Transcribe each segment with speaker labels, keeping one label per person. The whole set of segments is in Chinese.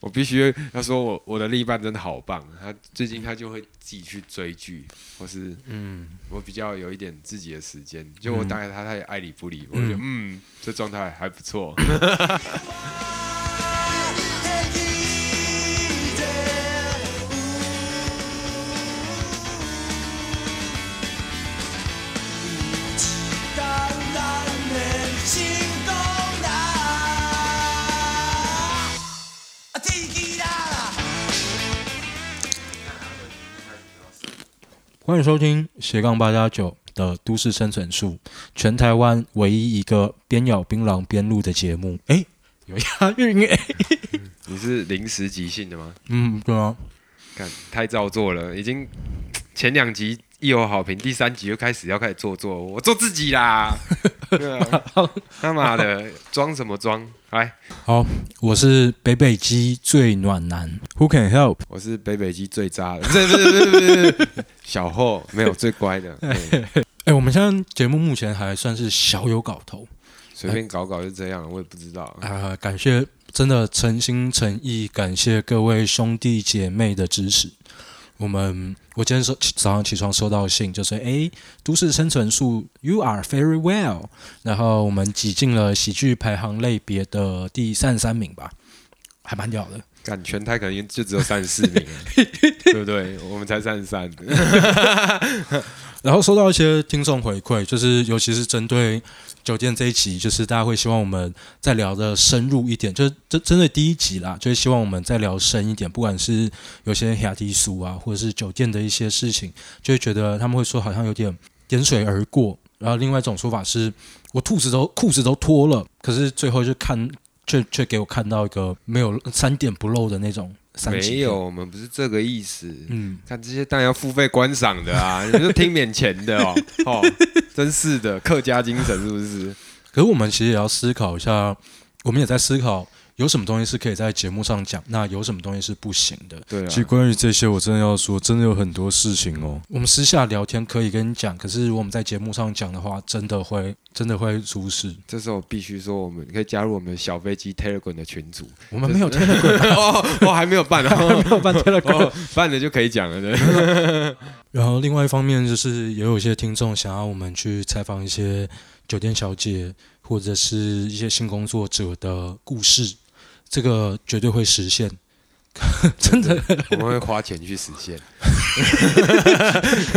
Speaker 1: 我必须要说我我的另一半真的好棒，他最近他就会自己去追剧，或是
Speaker 2: 嗯，
Speaker 1: 我比较有一点自己的时间，就我打给他，他也爱理不理，我就觉得嗯，这状态还不错。
Speaker 2: 欢迎收听斜杠八加九的都市生存术，全台湾唯一一个边咬槟榔边录的节目。哎，有押韵哎。
Speaker 1: 你是临时即兴的吗？
Speaker 2: 嗯，对啊，
Speaker 1: 看太造作了，已经前两集一有好评，第三集就开始要开始做作，我做自己啦。对啊，他妈的装什么装？来，
Speaker 2: 好，我是北北鸡最暖男，Who can help？
Speaker 1: 我是北北鸡最渣的，不是不是不是不是，小后没有最乖的，对
Speaker 2: 哎，我们现在节目目前还算是小有搞头
Speaker 1: 随便搞搞就这样，我也不知道。
Speaker 2: 啊、感谢真的诚心诚意感谢各位兄弟姐妹的支持。我们我今天收早上起床收到信，就是诶，都市生存术，You are very well。然后我们挤进了喜剧排行类别的第三十三名吧，还蛮屌的。
Speaker 1: 干全台可能就只有三十四名，对不对？我们才三十三。
Speaker 2: 然后收到一些听众回馈，就是尤其是针对酒店这一集，就是大家会希望我们再聊的深入一点，就是针针对第一集啦，就是希望我们再聊深一点，不管是有些亚迪俗啊，或者是酒店的一些事情，就会觉得他们会说好像有点点水而过。然后另外一种说法是，我兔子都裤子都脱了，可是最后就看却却给我看到一个没有三点不漏的那种
Speaker 1: 没有，，我们不是这个意思。
Speaker 2: 嗯，
Speaker 1: 看这些当然要付费观赏的啊，你就听免钱的哦，哦，真是的，客家精神是不是？
Speaker 2: 可是我们其实也要思考一下，我们也在思考有什么东西是可以在节目上讲，那有什么东西是不行的。
Speaker 1: 对啊
Speaker 2: 其实，关于这些，我真的要说，真的有很多事情哦。我们私下聊天可以跟你讲，可是我们在节目上讲的话，真的会真的会出事。
Speaker 1: 这时候必须说，我们可以加入我们小飞机 Telegram 的群组。
Speaker 2: 我们没有 Telegram，
Speaker 1: 哦，我还没有办啊，
Speaker 2: 没有办 Telegram。
Speaker 1: 哦，办了就可以讲了，对。
Speaker 2: 然后另外一方面就是，也有一些听众想要我们去采访一些酒店小姐或者是一些性工作者的故事，这个绝对会实现。真的，
Speaker 1: 我们会花钱去实现，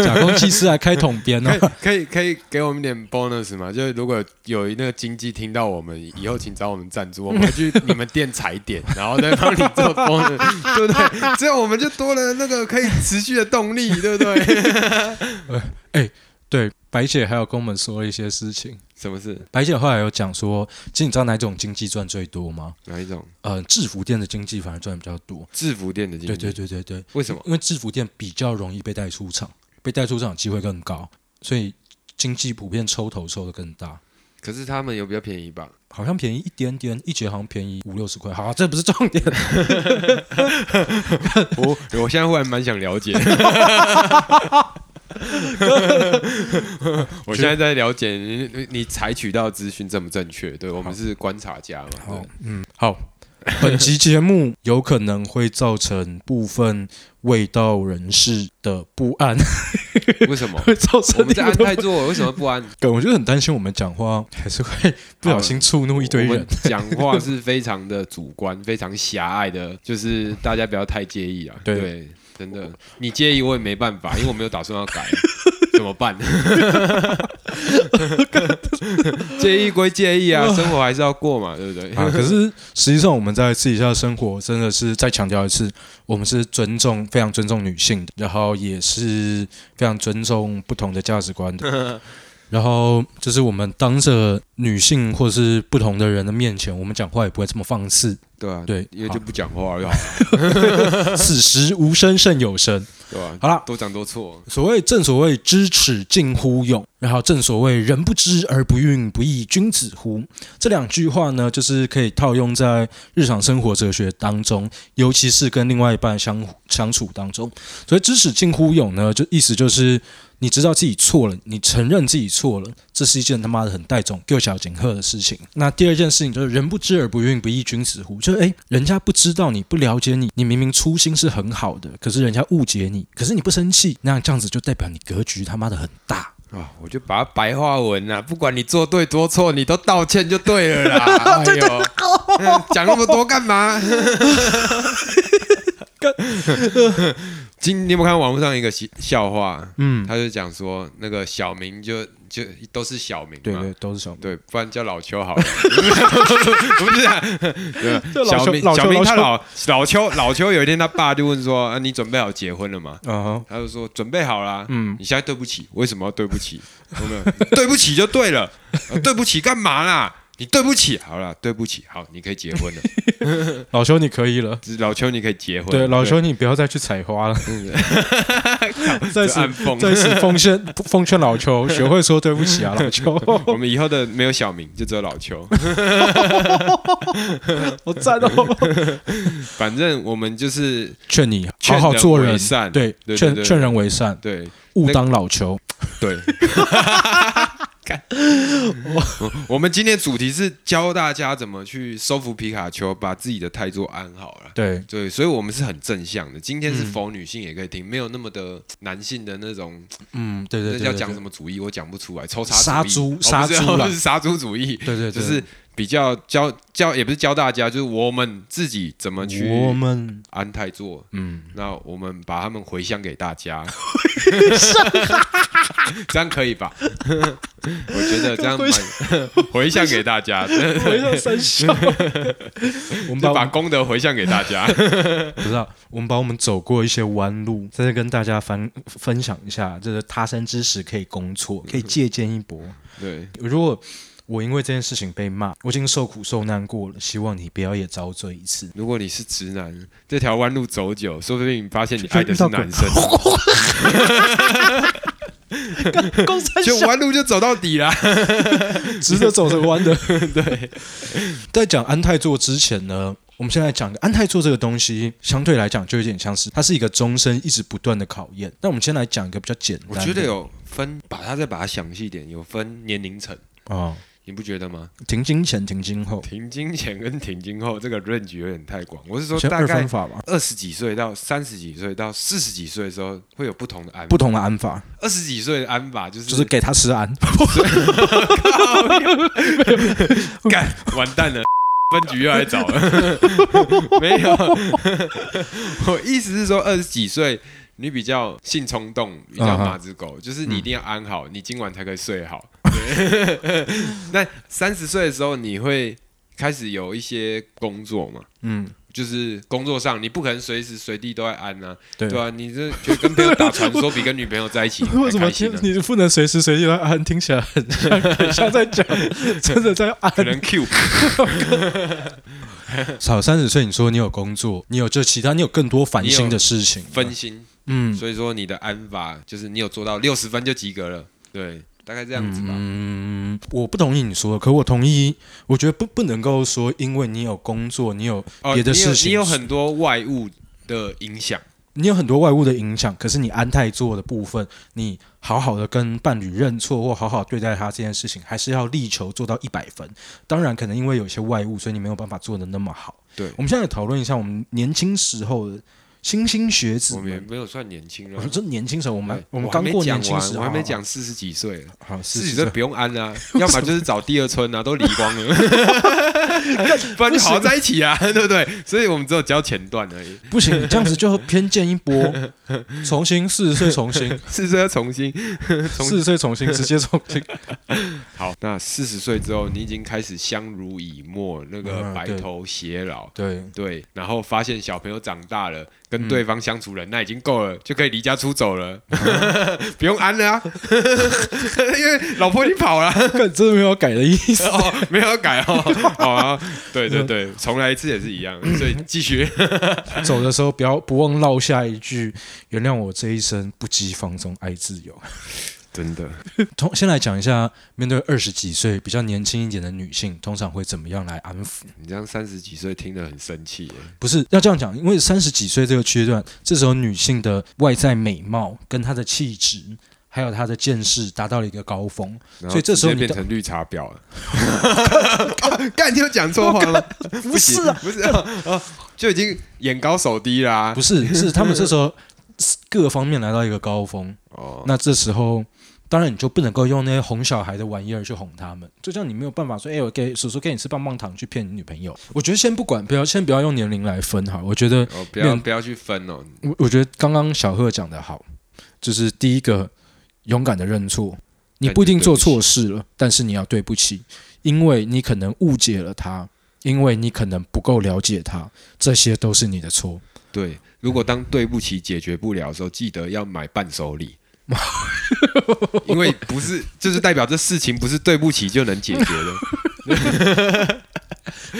Speaker 2: 假公济私来开统编哦。
Speaker 1: 可以可以给我们点 bonus 吗？就是如果有那个经济听到我们以后，请找我们赞助，我们会去你们店踩点，然后再帮你做 bonus，对不对？这样我们就多了那个可以持续的动力，对不对？
Speaker 2: 对，白姐还有跟我们说一些事情。
Speaker 1: 什么事？
Speaker 2: 白姐后来有讲说，其实你知道哪种经济赚最多吗？
Speaker 1: 哪一种？
Speaker 2: 呃，制服店的经济反而赚的比较多。
Speaker 1: 制服店的经济？
Speaker 2: 对对，对对对，
Speaker 1: 为什么？
Speaker 2: 因为制服店比较容易被带出场，被带出场机会更高，所以经济普遍抽头抽的更大。
Speaker 1: 可是他们有比较便宜吧？
Speaker 2: 好像便宜一点点，一节好像便宜五六十块。好、这不是重点。
Speaker 1: 我我现在忽然蛮想了解。我现在在了解你你你采取到资讯正不正确？对我们是观察家嘛？
Speaker 2: 好，嗯，好。本集节目有可能会造成部分味道人士的不安，
Speaker 1: 为什么？
Speaker 2: 会造成
Speaker 1: 我们在安
Speaker 2: 你的
Speaker 1: 泰做，为什么不安？
Speaker 2: 我就很担心我们讲话还是会不小心触怒一堆人。
Speaker 1: 讲话是非常的主观，非常狭隘的，就是大家不要太介意啊。
Speaker 2: 对
Speaker 1: 对，真的，你介意我也没办法，因为我没有打算要改，怎么办？介意归介意啊，生活还是要过嘛，对不对？
Speaker 2: 啊，可是实际上我们在私底下的生活，真的是再强调一次，我们是尊重、非常尊重女性的，然后也是非常尊重不同的价值观的。然后就是我们当着女性或是不同的人的面前，我们讲话也不会这么放肆。
Speaker 1: 对啊，
Speaker 2: 对
Speaker 1: 因为就不讲话了，
Speaker 2: 此时无声胜有声。
Speaker 1: 对吧？
Speaker 2: 好了，
Speaker 1: 多讲多错，
Speaker 2: 所谓正所谓知耻近乎勇，然后正所谓人不知而不愠，不亦君子乎？这两句话呢，就是可以套用在日常生活哲学当中，尤其是跟另外一半相相处当中。所以知耻近乎勇呢，就意思就是你知道自己错了，你承认自己错了，这是一件他妈的很带种幼小警贺的事情。那第二件事情就是人不知而不愠，不亦君子乎？就是诶，人家不知道你不了解你，你明明初心是很好的，可是人家误解你，可是你不生气，那这样子就代表你格局他妈的很大。
Speaker 1: 啊，我就把它白话文啊，不管你做对多错，你都道歉就对了啦。哎 讲那么多干嘛？今你有没有看网络上一个笑笑话？
Speaker 2: 嗯，
Speaker 1: 他就讲说，那个小明就就都是小明嘛，
Speaker 2: 对对，都是小明
Speaker 1: 对，不然叫老邱好了。不是、啊，对小明小明他老老邱老邱有一天他爸就问说：“啊，你准备好结婚了吗？”他就说：“准备好啦。”
Speaker 2: 嗯
Speaker 1: 你现在对不起，为什么要对不起？有没有？对不起就对了，呃对不起干嘛啦？你对不起，好了，对不起，好，你可以结婚了。
Speaker 2: 老邱你可以了。
Speaker 1: 老邱，你可以结婚。
Speaker 2: 对，老邱，你不要再去采花了。在此
Speaker 1: 就暗讽
Speaker 2: 在此奉劝奉劝老邱，学会说对不起啊，老邱。
Speaker 1: 我们以后的没有小明，就只有老邱。
Speaker 2: 我赞哦！
Speaker 1: 反正我们就是
Speaker 2: 劝你
Speaker 1: 劝
Speaker 2: 好好做人
Speaker 1: 善
Speaker 2: 对，
Speaker 1: 对对对
Speaker 2: 劝劝人为善，
Speaker 1: 对
Speaker 2: 勿当老邱。
Speaker 1: 对。干。我 我们今天主题是教大家怎么去收服皮卡丘，把自己的态度安好了。
Speaker 2: 对，
Speaker 1: 对，所以我们是很正向的。今天是否女性也可以听，没有那么的男性的那种，
Speaker 2: 嗯，对对对，
Speaker 1: 那叫讲什么主义，我讲不出来，抽查
Speaker 2: 杀猪杀猪就
Speaker 1: 是杀猪主义，
Speaker 2: 对对，对。
Speaker 1: 就是比较教教，也不是教大家，就是我们自己怎么去
Speaker 2: 我们
Speaker 1: 安泰做。
Speaker 2: 嗯，
Speaker 1: 那我们把他们回向给大家，这样可以吧？我觉得这样蛮回向给大家，
Speaker 2: 回向三笑。我们把
Speaker 1: 功德回向给大家。
Speaker 2: 不知道，我们把我们走过一些弯路，在这跟大家分分享一下，这个他山之石可以攻错，可以借鉴一波。
Speaker 1: 对，
Speaker 2: 如果我因为这件事情被骂，我已经受苦受难过了，希望你不要也遭罪一次。
Speaker 1: 如果你是直男，这条弯路走久，说不定你发现你爱的是男生，就弯路就走到底啦。
Speaker 2: 直着走着弯的。对，在讲安泰座之前呢，我们现在讲安泰座这个东西，相对来讲就有点像是它是一个终身一直不断的考验。那我们先来讲一个比较简单
Speaker 1: 我
Speaker 2: 的，
Speaker 1: 觉得有分，把它再把它详细一点，有分年龄层，
Speaker 2: 哦，
Speaker 1: 你不觉得吗？
Speaker 2: 停经前、停经后，
Speaker 1: 停经前跟停经后这个 range 有点太广。我是说，大概二十几岁到三十几岁到四十几岁的时候，会有不同的安
Speaker 2: 不。同的安法，
Speaker 1: 二十几岁的安法就是
Speaker 2: 就是给他吃安。
Speaker 1: 干完蛋了，分局又来找了。没有，我意思是说，二十几岁你比较性冲动，比较马子狗，就是你一定要安好，你今晚才可以睡好。对 那三十岁的时候，你会开始有一些工作嘛？
Speaker 2: 嗯，
Speaker 1: 就是工作上，你不可能随时随地都在安啊，
Speaker 2: 对
Speaker 1: 对啊，你这就跟朋友打传说，比跟女朋友在一起
Speaker 2: 为什么你不能随时随地来安？听起来很像很像在讲 真的在安。
Speaker 1: 可能 Q
Speaker 2: 少三十岁，你说你有工作，你有这其他，你有更多烦心的事情。
Speaker 1: 分心，
Speaker 2: 嗯
Speaker 1: 所以说你的安法就是你有做到六十分就及格了，对，大概这样子吧。
Speaker 2: 嗯，我不同意你说的，可我同意，我觉得不不能够说，因为你有工作，你有
Speaker 1: 哦，
Speaker 2: 别的事情，
Speaker 1: 你有你有很多外物的影响，
Speaker 2: 你有很多外物的影响，可是你安泰做的部分，你好好的跟伴侣认错或好好对待他这件事情，还是要力求做到一百分。当然，可能因为有些外物，所以你没有办法做的那么好。
Speaker 1: 对
Speaker 2: 我们现在讨论一下我们年轻时候的新兴学子
Speaker 1: 我们也。没有算年轻了
Speaker 2: 我说。这年轻时候，我们
Speaker 1: 哎
Speaker 2: 我们刚过年轻时候，
Speaker 1: 我还没讲四十几岁，
Speaker 2: 好，
Speaker 1: 四
Speaker 2: 四十
Speaker 1: 几岁不用安啊，要么就是找第二春啊，都离光了，不然就好好在一起啊，对不对？所以我们只有教前段而已，
Speaker 2: 不行，这样子就偏见一波，重新四十岁重新，
Speaker 1: 四十岁要重新。
Speaker 2: 四十岁重新，直接重新。
Speaker 1: 好。那四十岁之后，你已经开始相濡以沫，那个白头偕老，
Speaker 2: 对，
Speaker 1: 对，然后发现小朋友长大了，跟对方相处了，那已经够了，就可以离家出走了，不用安了啊，因为老婆已经跑了。
Speaker 2: 干真的没有改的意思。
Speaker 1: 哦，没有改哦，好啊，对对对，重来一次也是一样，所以继续。
Speaker 2: 走的时候不要不忘落下一句：“原谅我这一生不羁放纵爱自由。
Speaker 1: 真的，”
Speaker 2: 通先来讲一下，面对二十几岁比较年轻一点的女性，通常会怎么样来安抚？
Speaker 1: 你这样三十几岁听得很生气耶，
Speaker 2: 不是要这样讲，因为三十几岁这个阶段，这时候女性的外在美貌跟她的气质。还有他的见识达到了一个高峰，所以这时候
Speaker 1: 变成绿茶婊了。干，你又讲错话了？不
Speaker 2: 是啊，
Speaker 1: 不是就已经眼高手低啦、
Speaker 2: 不是是他们这时候各方面来到一个高峰，
Speaker 1: 哦，
Speaker 2: 那这时候。当然，你就不能够用那些哄小孩的玩意儿去哄他们，就像你没有办法说，哎、我给叔叔给你吃棒棒糖去骗你女朋友。我觉得先不管，不要先不要用年龄来分哈。我觉得
Speaker 1: 哦，不要不要去分哦。
Speaker 2: 我我觉得刚刚小贺讲的好，就是第一个勇敢的认错，你不一定做错事了，但是你要对不起，因为你可能误解了他，因为你可能不够了解他，这些都是你的错。
Speaker 1: 对，如果当对不起解决不了的时候，记得要买伴手礼。因为不是，就是代表这事情不是对不起就能解决的。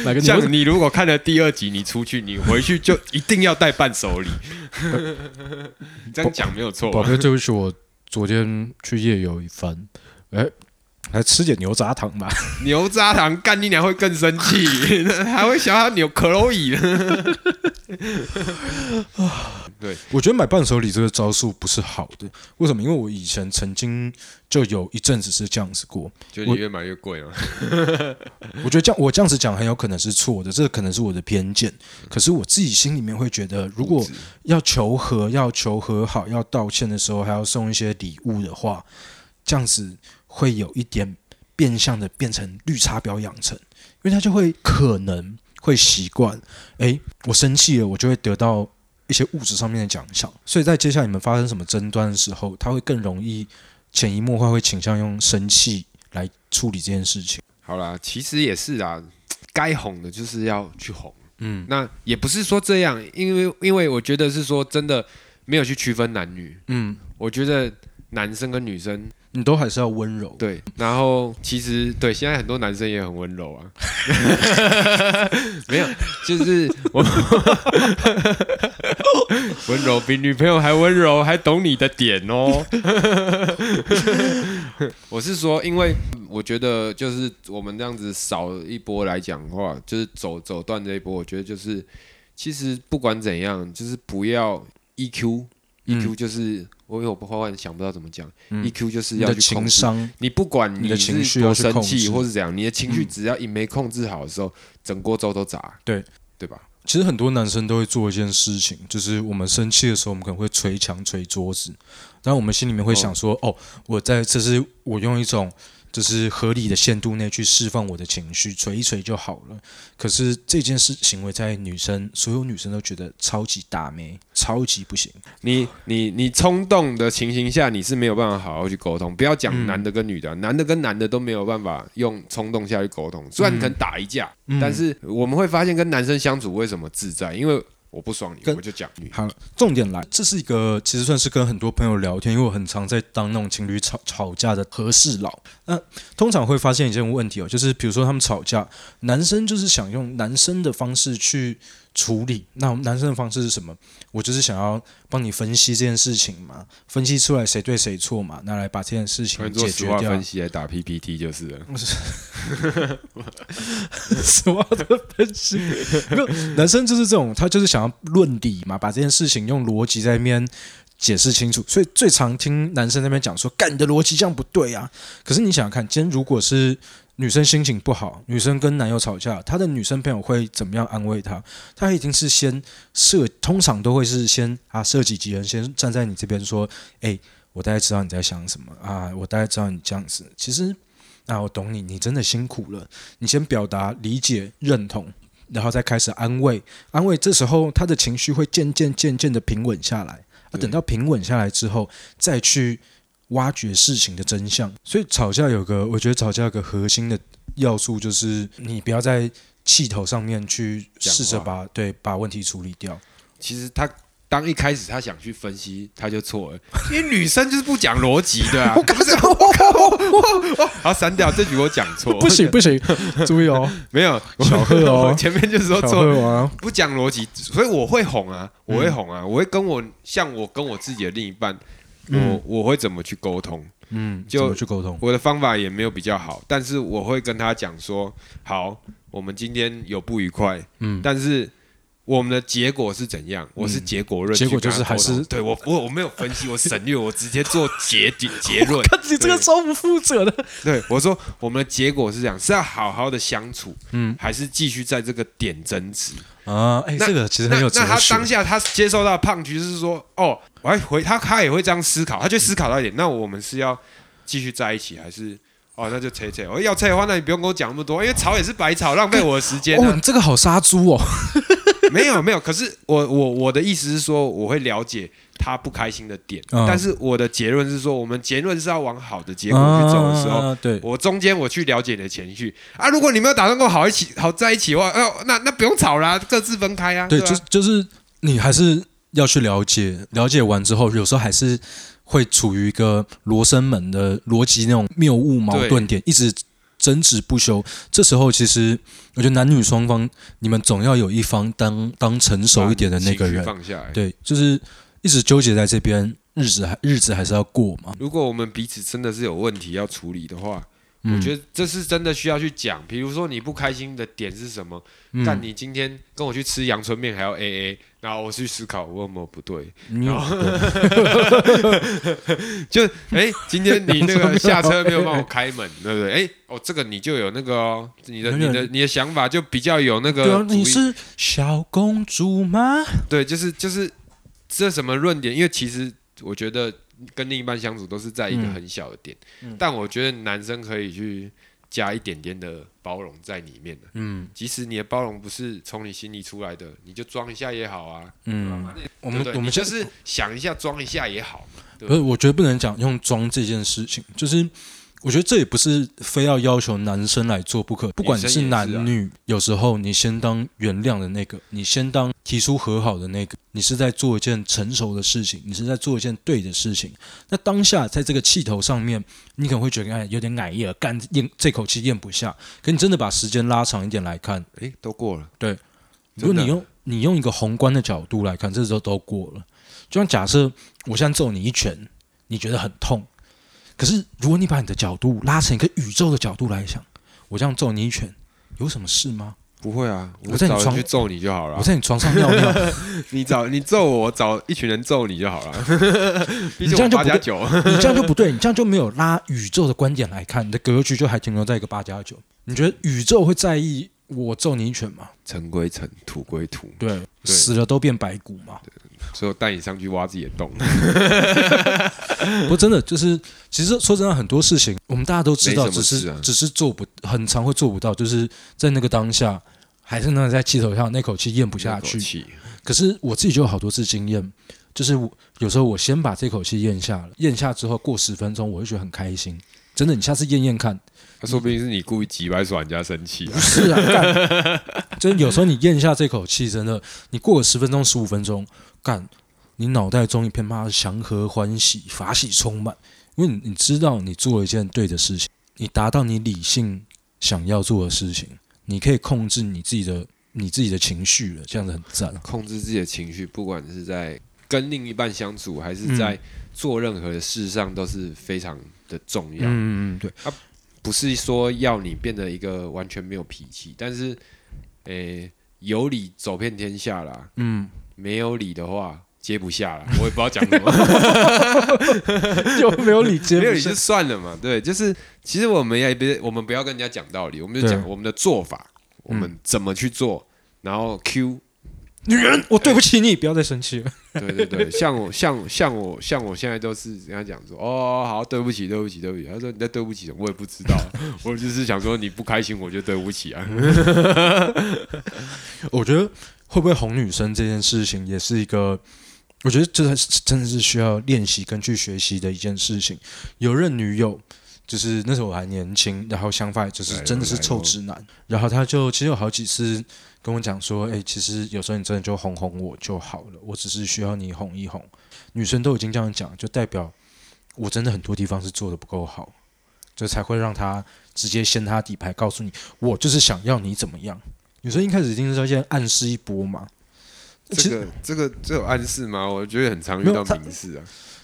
Speaker 2: 哪个你
Speaker 1: 像你如果看了第二集，你出去，你回去就一定要带伴手礼。这样讲没有错吧？
Speaker 2: 宝哥，对不起，我昨天去夜游一番，哎，来吃点牛轧糖吧。
Speaker 1: 牛轧糖干你娘会更生气，还会想要扭克洛伊。对，
Speaker 2: 我觉得买伴手礼这个招数不是好的，为什么？因为我以前曾经就有一阵子是这样子过，
Speaker 1: 就你越买越贵了。
Speaker 2: 我觉得这样我这样子讲很有可能是错的，这可能是我的偏见。可是我自己心里面会觉得，如果要求和、要求和好、要道歉的时候，还要送一些礼物的话，这样子会有一点变相的变成绿茶婊养成，因为他就会可能会习惯，哎，我生气了，我就会得到一些物质上面的奖赏，所以在接下来你们发生什么争端的时候，他会更容易潜移默化会倾向用生气来处理这件事情。
Speaker 1: 好啦，其实也是啊，该哄的就是要去哄。
Speaker 2: 嗯
Speaker 1: 那也不是说这样，因为因为我觉得是说真的没有去区分男女，
Speaker 2: 嗯，
Speaker 1: 我觉得男生跟女生
Speaker 2: 你都还是要温柔。
Speaker 1: 对，然后其实对现在很多男生也很温柔啊，没有，就是我 温柔比女朋友还温柔，还懂你的点哦。我是说，因为我觉得就是我们这样子少一波来讲的话，就是走走断这一波，我觉得就是其实不管怎样，就是不要 EQ。EQ 就是我因为我不忽然想不到怎么讲、EQ 就是要去控制
Speaker 2: 情商，
Speaker 1: 你不管
Speaker 2: 你的情绪要
Speaker 1: 生气或是怎样，你的情绪
Speaker 2: 嗯
Speaker 1: 只要一没控制好的时候，整锅粥都砸。
Speaker 2: 对
Speaker 1: 对吧？
Speaker 2: 其实很多男生都会做一件事情，就是我们生气的时候，我们可能会捶墙、捶桌子，然后我们心里面会想说：“哦，我在这是我用一种就是合理的限度内去释放我的情绪，捶一捶就好了。”可是这件事行为在女生，所有女生都觉得超级大妹，超级不行。
Speaker 1: 你你你冲动的情形下，你是没有办法好好去沟通。不要讲
Speaker 2: 嗯
Speaker 1: 男的跟女的啊、男的跟男的都没有办法用冲动下去沟通。虽然可能打一架，
Speaker 2: 嗯
Speaker 1: 但是我们会发现跟男生相处为什么自在？因为我不爽你，
Speaker 2: 跟
Speaker 1: 我就讲你。
Speaker 2: 好，重点来，这是一个其实算是跟很多朋友聊天，因为我很常在当那种情侣吵吵架的和事佬。那通常会发现一件问题哦，就是比如说他们吵架，男生就是想用男生的方式去处理。那男生的方式是什么？我就是想要帮你分析这件事情嘛，分析出来谁对谁错嘛，那来把这件事情解决掉
Speaker 1: 分。析来打 PPT 就是了。
Speaker 2: 什么的分析？没有，男生就是这种，他就是想要论理嘛，把这件事情用逻辑在那边解释清楚。所以最常听男生那边讲说：“干你的逻辑这样不对啊！”可是你想想看，今天如果是女生心情不好，女生跟男友吵架，她的女生朋友会怎么样安慰她？她一定是先设，通常都会是先啊设几级人，先站在你这边说：“哎、我大概知道你在想什么啊，我大概知道你这样子。其实啊，我懂你，你真的辛苦了。你先表达理解、认同，然后再开始安慰。安慰这时候她的情绪会渐渐、渐渐的平稳下来。啊，等到平稳下来之后，再去挖掘事情的真相。所以吵架有个，我觉得吵架有个核心的要素就是你不要在气头上面去试着把对把问题处理掉。
Speaker 1: 其实他当一开始他想去分析，他就错了，因为女生就是不讲逻辑的啊。我刚才，我靠，我好删掉这句，我讲错，
Speaker 2: 不行 不行，注意哦，
Speaker 1: 没有
Speaker 2: 小贺哦
Speaker 1: 我前面就是说错，
Speaker 2: 贺王。
Speaker 1: 不讲逻辑，所以我会哄啊，我会哄啊，我会跟我像我跟我自己的另一半，
Speaker 2: 嗯
Speaker 1: 我我会怎么去沟通？
Speaker 2: 嗯，
Speaker 1: 就
Speaker 2: 怎么去沟通？
Speaker 1: 我的方法也没有比较好，但是我会跟他讲说，好，我们今天有不愉快，
Speaker 2: 嗯
Speaker 1: 但是我们的结果是怎样？我是结果论去
Speaker 2: 结果就是还是
Speaker 1: 对我我我没有分析，我省略，我直接做结结 结论。
Speaker 2: 看你这个超不负责的。
Speaker 1: 对我说，我们的结果是这样，是要好好的相处，
Speaker 2: 嗯
Speaker 1: 还是继续在这个点争执？
Speaker 2: 啊，哎，
Speaker 1: 那
Speaker 2: 这个其实很有哲
Speaker 1: 那他。当下他接受到胖局是说，哦，我还回他，他也会这样思考，他就思考到一点，那我们是要继续在一起，还是哦，那就切切。我要切的话，那你不用跟我讲那么多，因为吵也是白吵，浪费我的时间、
Speaker 2: 哦，
Speaker 1: 啊
Speaker 2: 你。这个好杀猪哦。
Speaker 1: 没有没有，可是我我我的意思是说，我会了解他不开心的点，
Speaker 2: 嗯
Speaker 1: 但是我的结论是说，我们结论是要往好的结果去走的时候，
Speaker 2: 啊对，
Speaker 1: 我中间我去了解你的情绪啊。如果你没有打算跟我好一起好在一起的话，哦、那那不用吵啦，各自分开啊。
Speaker 2: 对，
Speaker 1: 吧
Speaker 2: 就就是你还是要去了解，了解完之后，有时候还是会处于一个罗生门的逻辑那种谬误矛盾点，一直争执不休。这时候，其实我觉得男女双方，你们总要有一方当当成熟一点的那个人，
Speaker 1: 放下来。
Speaker 2: 对，就是一直纠结在这边，日子还日子还是要过嘛。
Speaker 1: 如果我们彼此真的是有问题要处理的话，
Speaker 2: 嗯
Speaker 1: 我觉得这是真的需要去讲。比如说你不开心的点是什么？
Speaker 2: 嗯
Speaker 1: 但你今天跟我去吃阳春面还要 A A，然后我去思考我有没有不对。
Speaker 2: 你有
Speaker 1: 就哎、今天你那个下车没有帮我开门，对不对？哎、哦，这个你就有那个哦，你的你的你的想法就比较有那个。
Speaker 2: 你是小公主吗？
Speaker 1: 对，就是就是这什么论点？因为其实我觉得跟另一半相处都是在一个
Speaker 2: 嗯
Speaker 1: 很小的点，
Speaker 2: 嗯
Speaker 1: 但我觉得男生可以去加一点点的包容在里面的。
Speaker 2: 嗯
Speaker 1: 即使你的包容不是从你心里出来的，你就装一下也好啊。
Speaker 2: 嗯，我
Speaker 1: 我
Speaker 2: 们我们
Speaker 1: 就是想一下装一下也好嘛。
Speaker 2: 不是，我觉得不能讲用装这件事情，就是我觉得这也不是非要要求男生来做不可，不管你是男
Speaker 1: 女
Speaker 2: 有时候你先当原谅的那个，你先当提出和好的那个，你是在做一件成熟的事情，你是在做一件对的事情。那当下在这个气头上面，你可能会觉得哎有点矮叶，干咽这口气咽不下。可你真的把时间拉长一点来看，
Speaker 1: 哎、都过了。
Speaker 2: 对如果你用你用一个宏观的角度来看，这时候都过了。就像假设我现在揍你一拳，你觉得很痛，可是如果你把你的角度拉成一个宇宙的角度来想，我这样揍你一拳，有什么事吗？
Speaker 1: 不会啊，
Speaker 2: 我在你床
Speaker 1: 找人去揍你就好了
Speaker 2: 我。在你床上尿尿，
Speaker 1: 你找你揍我，我找一群人揍你就好了。你
Speaker 2: 这样就不对
Speaker 1: 八加九，
Speaker 2: 你这样就不对，你这样就没有拉宇宙的观点来看，你的格局就还停留在一个八加九。你觉得宇宙会在意我揍你一拳嘛？
Speaker 1: 尘归尘，土归土，
Speaker 2: 对，死了都变白骨嘛。
Speaker 1: 所以我带你上去挖自己的洞。
Speaker 2: 不过真的就是，其实说真的，很多事情我们大家都知道，只是、
Speaker 1: 啊
Speaker 2: 只是做不，很常会做不到，就是在那个当下，还是那在气头上那口气咽不下去。可是我自己就有好多次经验，就是我有时候我先把这口气咽下了，咽下之后过十分钟，我就觉得很开心。真的，你下次咽咽看，
Speaker 1: 他说不定是你故意急白耍人家生气啊
Speaker 2: 不。是啊，干，真 的有时候你咽下这口气，真的，你过了十分钟、十五分钟，干，你脑袋中一片妈的祥和欢喜、法喜充满，因为你你知道你做了一件对的事情，你达到你理性想要做的事情，你可以控制你自己的你自己的情绪了，这样子很赞。
Speaker 1: 控制自己的情绪，不管是在跟另一半相处，还
Speaker 2: 嗯
Speaker 1: 是在做任何的事上，都是非常的重要。
Speaker 2: 嗯嗯，对，
Speaker 1: 不是说要你变得一个完全没有脾气，但是，诶、有理走遍天下啦。
Speaker 2: 嗯，
Speaker 1: 没有理的话，接不下啦。我也不知道讲什么。
Speaker 2: 就没有理接
Speaker 1: 没有理就算了嘛。对，就是其实我们也别，我们不要跟人家讲道理，我们就讲我们的做法，我们怎么去做，然后 Q。
Speaker 2: 女人，我对不起你，不要再生气了。
Speaker 1: 对对对，像我像像我像我现在都是跟他讲说，哦，好，对不起，对不起，对不起。他说你在对不起什么，我也不知道，我就是想说你不开心，我就对不起啊。
Speaker 2: 我觉得会不会哄女生这件事情，也是一个，我觉得这是真的是需要练习跟去学习的一件事情。有任女友，就是那时候我还年轻，然后相反就是真的是臭直男，然后他就其实有好几次跟我讲说，哎、其实有时候你真的就哄哄我就好了，我只是需要你哄一哄。女生都已经这样讲，就代表我真的很多地方是做的不够好，这才会让她直接掀她底牌，告诉你我就是想要你怎么样。女生一开始一定是要先暗示一波嘛，
Speaker 1: 这个这个这有暗示吗？我觉得很常遇到明示啊。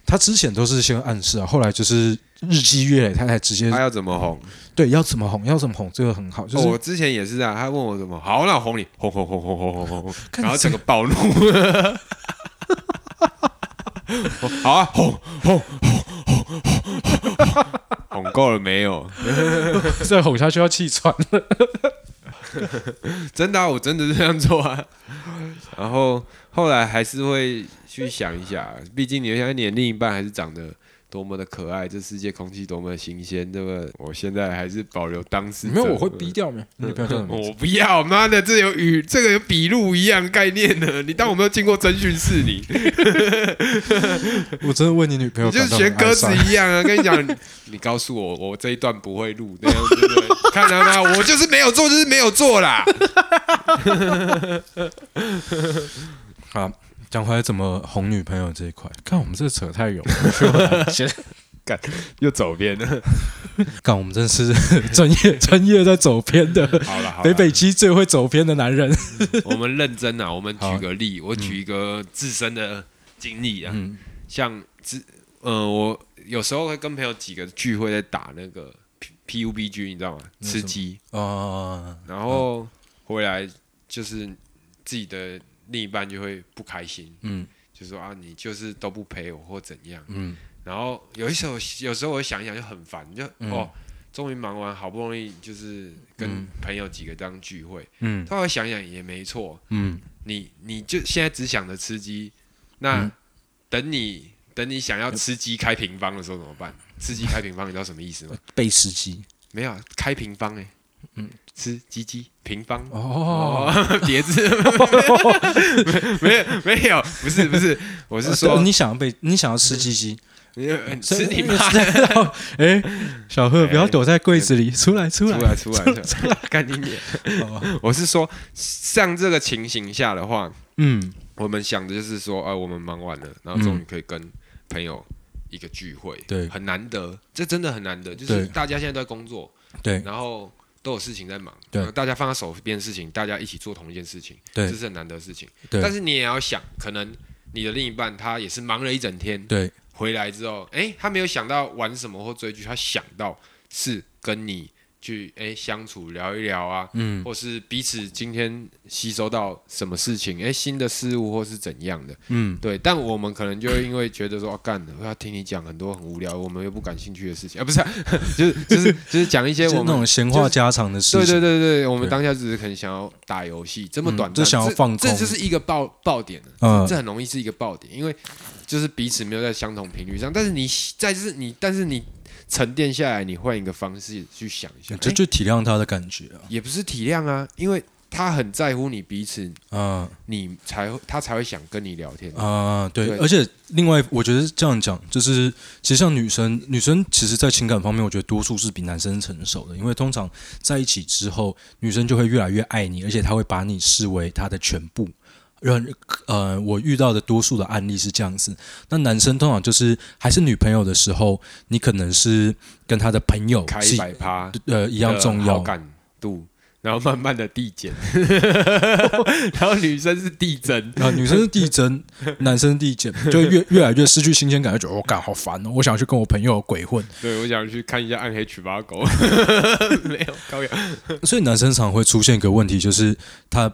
Speaker 2: 他之前都是先暗示啊，后来就是日积月累，他才直接。
Speaker 1: 他要怎么哄？
Speaker 2: 对，要怎么哄？要怎么哄？这个很好，就是
Speaker 1: 我之前也是这样。他问我怎么好，那我哄你，哄哄哄哄哄哄哄，然后整个暴怒。好啊，哄哄哄哄，哄够了没有？
Speaker 2: 再哄下去要气喘了。
Speaker 1: 真的，我真的这样做啊。然后后来还是会去想一下，毕竟你想你的另一半还是长得多么的可爱，这世界空气多么的新鲜，对不对？我现在还是保留当时。
Speaker 2: 没有，我会逼掉没？你不要这样。
Speaker 1: 我不要，妈的，这有语，这个有笔录一样概念的。你当我没有经过征讯室你？
Speaker 2: 我真的问你女朋友
Speaker 1: 你就是学鸽子
Speaker 2: 哀伤
Speaker 1: 一样啊！跟你讲，你告诉我，我这一段不会录，那样对不对？看到没有？我就是没有做，就是没有做啦。
Speaker 2: 好，讲回来怎么哄女朋友这一块，看我们这个扯太远了，先
Speaker 1: 又走偏了。
Speaker 2: 干我们真是 专业专业在走偏的，
Speaker 1: 好了，
Speaker 2: 北北基最会走偏的男人。
Speaker 1: 我们认真啊，我们举个例，我举一个自身的经历啊，
Speaker 2: 嗯
Speaker 1: 像自呃，我有时候会跟朋友几个聚会在打那个 PUBG，你知道吗？吃鸡，
Speaker 2: 哦，
Speaker 1: 然后回来就是自己的另一半就会不开心，
Speaker 2: 嗯。
Speaker 1: 就说啊，你就是都不陪我或怎样。
Speaker 2: 嗯。
Speaker 1: 然后有一时候，有时候我想一想就很烦，就、
Speaker 2: 嗯。
Speaker 1: 哦，终于忙完，好不容易就是跟
Speaker 2: 嗯。
Speaker 1: 朋友几个这样聚会，
Speaker 2: 嗯。
Speaker 1: 后来想想也没错，
Speaker 2: 嗯，
Speaker 1: 你你就现在只想着吃鸡，那、
Speaker 2: 嗯。
Speaker 1: 等你等你想要吃鸡开平方的时候怎么办？吃鸡开平方，你知道什么意思吗？
Speaker 2: 背司机。
Speaker 1: 没有啊开平方哎、
Speaker 2: 嗯。
Speaker 1: 嗯，吃鸡鸡平方。
Speaker 2: 哦，
Speaker 1: 哦，叠字。没有没有，不是不是，我是说
Speaker 2: 你想要被你想要吃鸡鸡，
Speaker 1: 你吃你妈！
Speaker 2: 哎，小贺不要躲在柜子里，出来出
Speaker 1: 出
Speaker 2: 来。
Speaker 1: 出来出来，干你脸！
Speaker 2: 哦。
Speaker 1: 我是说，像这个情形下的话，
Speaker 2: 嗯。
Speaker 1: 我们想的就是说，啊，我们忙完了，然后终于可以跟朋友一个聚会，
Speaker 2: 对。
Speaker 1: 很难得，这真的很难得，就是大家现在都在工作，
Speaker 2: 对。
Speaker 1: 然后都有事情在忙，
Speaker 2: 对。
Speaker 1: 大家放在手边的事情，大家一起做同一件事情，
Speaker 2: 对。
Speaker 1: 这是很难得的事情。
Speaker 2: 对。
Speaker 1: 但是你也要想，可能你的另一半他也是忙了一整天，
Speaker 2: 对。
Speaker 1: 回来之后，哎，他没有想到玩什么或追剧，他想到是跟你去哎相处聊一聊啊，
Speaker 2: 嗯
Speaker 1: 或是彼此今天吸收到什么事情，哎，新的事物或是怎样的，
Speaker 2: 嗯
Speaker 1: 对。但我们可能就会因为觉得说，啊干、我要听你讲很多很无聊，我们又不感兴趣的事情，啊，不是啊、就是就是就是讲一些
Speaker 2: 那
Speaker 1: 我们那
Speaker 2: 种闲话家常的事
Speaker 1: 对
Speaker 2: 情。
Speaker 1: 对对对对，我们当下只是可能想要打游戏，这么
Speaker 2: 嗯
Speaker 1: 短暂，
Speaker 2: 就想要
Speaker 1: 这
Speaker 2: 放空
Speaker 1: 这就是一个爆爆点了。
Speaker 2: 嗯
Speaker 1: 这很容易是一个爆点，因为就是彼此没有在相同频率上。但是你在就是你，但是你沉淀下来，你换一个方式去想一下，这
Speaker 2: 就就体谅他的感觉啊，
Speaker 1: 也不是体谅啊，因为他很在乎你彼此，
Speaker 2: 啊。
Speaker 1: 你才会他才会想跟你聊天。
Speaker 2: 啊，对，
Speaker 1: 对。
Speaker 2: 而且另外，我觉得这样讲，就是其实像女生，女生其实在情感方面，我觉得多数是比男生成熟的，因为通常在一起之后，女生就会越来越爱你，而且她会把你视为她的全部。让呃，我遇到的多数的案例是这样子。那男生通常就是还是女朋友的时候，你可能是跟他的朋友
Speaker 1: 开
Speaker 2: 是
Speaker 1: 一百趴
Speaker 2: 呃一样重要，
Speaker 1: 好感度，然后慢慢的递减，然后女生是递增。
Speaker 2: 啊，女生是递增，男生递减，就越越来越失去新鲜感，就觉得我感好烦哦，我想去跟我朋友鬼混。
Speaker 1: 对，我想去看一下《暗黑曲八狗》，没有高雅。
Speaker 2: 所以男生常会出现一个问题，就是他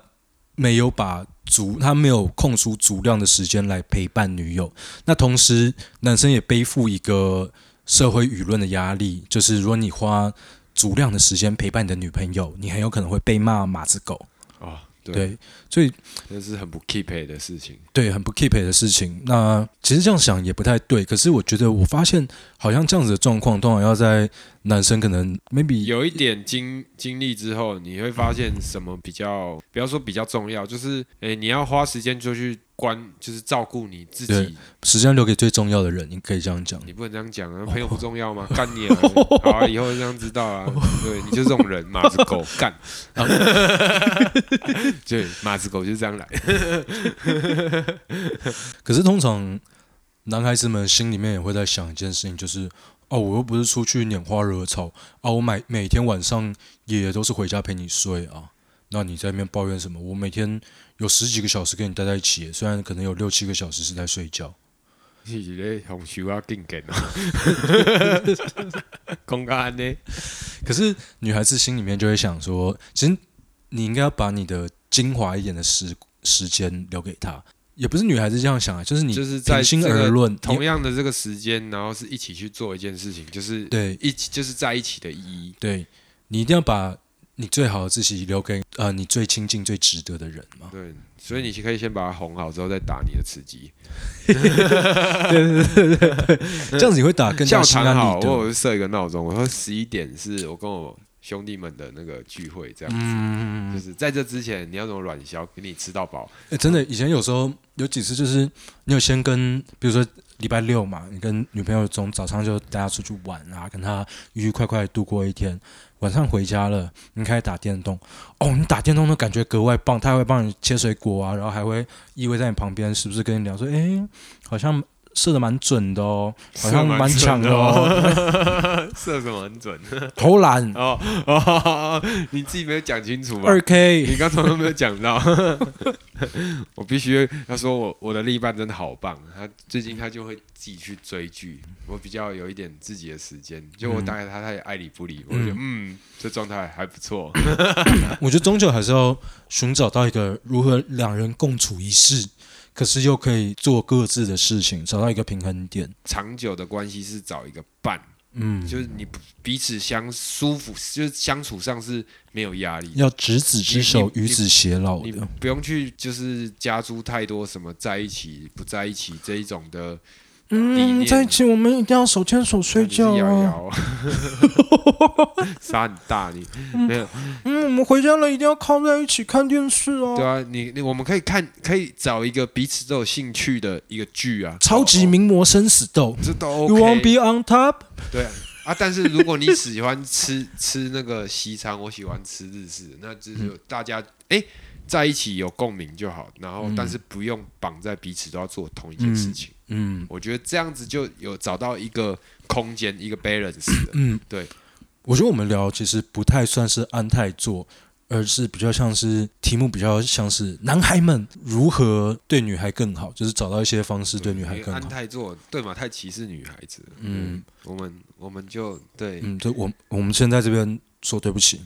Speaker 2: 没有把足，他没有空出足量的时间来陪伴女友。那同时，男生也背负一个社会舆论的压力，就是如果你花足量的时间陪伴你的女朋友，你很有可能会被骂马子狗。
Speaker 1: 哦，对，
Speaker 2: 对，所以
Speaker 1: 这是很不 keep 的事情。
Speaker 2: 对，很不 keep 的事情。那其实这样想也不太对，可是我觉得我发现好像这样子的状况，通常要在男生可能 maybe
Speaker 1: 有一点经经历之后，你会发现什么比较，不要说比较重要，就是诶，你要花时间就去关，就是照顾你自己。
Speaker 2: 时间留给最重要的人，你可以这样讲。
Speaker 1: 你不能这样讲啊，朋友不重要吗？干你啊！好啊，以后就这样知道啊。对，你就这种人，马子狗 干。对，马子狗就是这样来。
Speaker 2: 可是通常男孩子们心里面也会在想一件事情，就是哦，我又不是出去拈花惹草啊，我每每天晚上也都是回家陪你睡啊，那你在那边抱怨什么？我每天有十几个小时跟你待在一起，虽然可能有六七个小时是在睡觉，
Speaker 1: 是咧红修啊，更紧哦，公安呢？
Speaker 2: 可是女孩子心里面就会想说，其实你应该要把你的精华一点的时时间留给他。也不是女孩子这样想啊，就是你
Speaker 1: 就是在
Speaker 2: 心而论，
Speaker 1: 同样的这个时间，然后是一起去做一件事情，就是
Speaker 2: 对
Speaker 1: 一起就是在一起的意义。
Speaker 2: 对你一定要把你最好的自己留给呃你最亲近、最值得的人嘛。
Speaker 1: 对，所以你可以先把它哄好，之后再打你的刺激。
Speaker 2: 这样子你会打更加
Speaker 1: 像我
Speaker 2: 心安
Speaker 1: 好，
Speaker 2: 理得。
Speaker 1: 我有设一个闹钟，我说十一点是我跟我兄弟们的那个聚会，这样子。
Speaker 2: 嗯，
Speaker 1: 就是在这之前，你要怎么软消，给你吃到饱。
Speaker 2: 欸真的，以前有时候有几次就是你有先跟，比如说礼拜六嘛，你跟女朋友从早上就带她出去玩啊，跟她愉愉快快地度过一天，晚上回家了，你开始打电动，哦，你打电动的感觉格外棒，他会帮你切水果啊，然后还会依偎在你旁边，时不时跟你聊说，诶，好像射的蛮准的哦，好像蛮强的哦，
Speaker 1: 射什么很准？
Speaker 2: 投篮。
Speaker 1: 哦哦，你自己没有讲清楚吧？
Speaker 2: 二 K，
Speaker 1: 你刚才都没有讲到，我必须要说我我的另一半真的好棒，他最近他就会自己去追剧，我比较有一点自己的时间，就我大概他他也爱理不理，我觉得嗯这状态还不错，
Speaker 2: 我觉得终究还是要寻找到一个如何两人共处一室，可是又可以做各自的事情，找到一个平衡点。
Speaker 1: 长久的关系是找一个伴，
Speaker 2: 嗯，
Speaker 1: 就是你彼此相舒服，就是相处上是没有压力。
Speaker 2: 要执子之手，与子偕老
Speaker 1: 你。不用去就是加诸太多什么在一起不在一起这一种的理
Speaker 2: 嗯，在一起我们一定要手牵手睡觉
Speaker 1: 你是瑶
Speaker 2: 啊！
Speaker 1: 瑶沙 很大你没有
Speaker 2: 嗯，我们回家了一定要靠在一起看电视哦。
Speaker 1: 对啊，你你我们可以看可以找一个彼此都有兴趣的一个剧啊，
Speaker 2: 超级
Speaker 1: 哦
Speaker 2: 名模生死斗
Speaker 1: 这都
Speaker 2: ，You
Speaker 1: won't
Speaker 2: be on top？
Speaker 1: 对啊。啊，但是如果你喜欢吃 吃那个西餐，我喜欢吃日式，那就是大家哎、在一起有共鸣就好，然后
Speaker 2: 嗯
Speaker 1: 但是不用绑在彼此都要做同一件事情。
Speaker 2: 嗯
Speaker 1: 我觉得这样子就有找到一个空间，一个 balance。
Speaker 2: 嗯，
Speaker 1: 对。
Speaker 2: 我觉得我们聊其实不太算是安泰座，而是比较像是题目比较像是男孩们如何对女孩更好，就是找到一些方式对女孩更好安。
Speaker 1: 泰座对嘛？太歧视女孩子。
Speaker 2: 嗯
Speaker 1: 嗯，我们我们就对，
Speaker 2: 嗯，对我我们先在这边说对不起。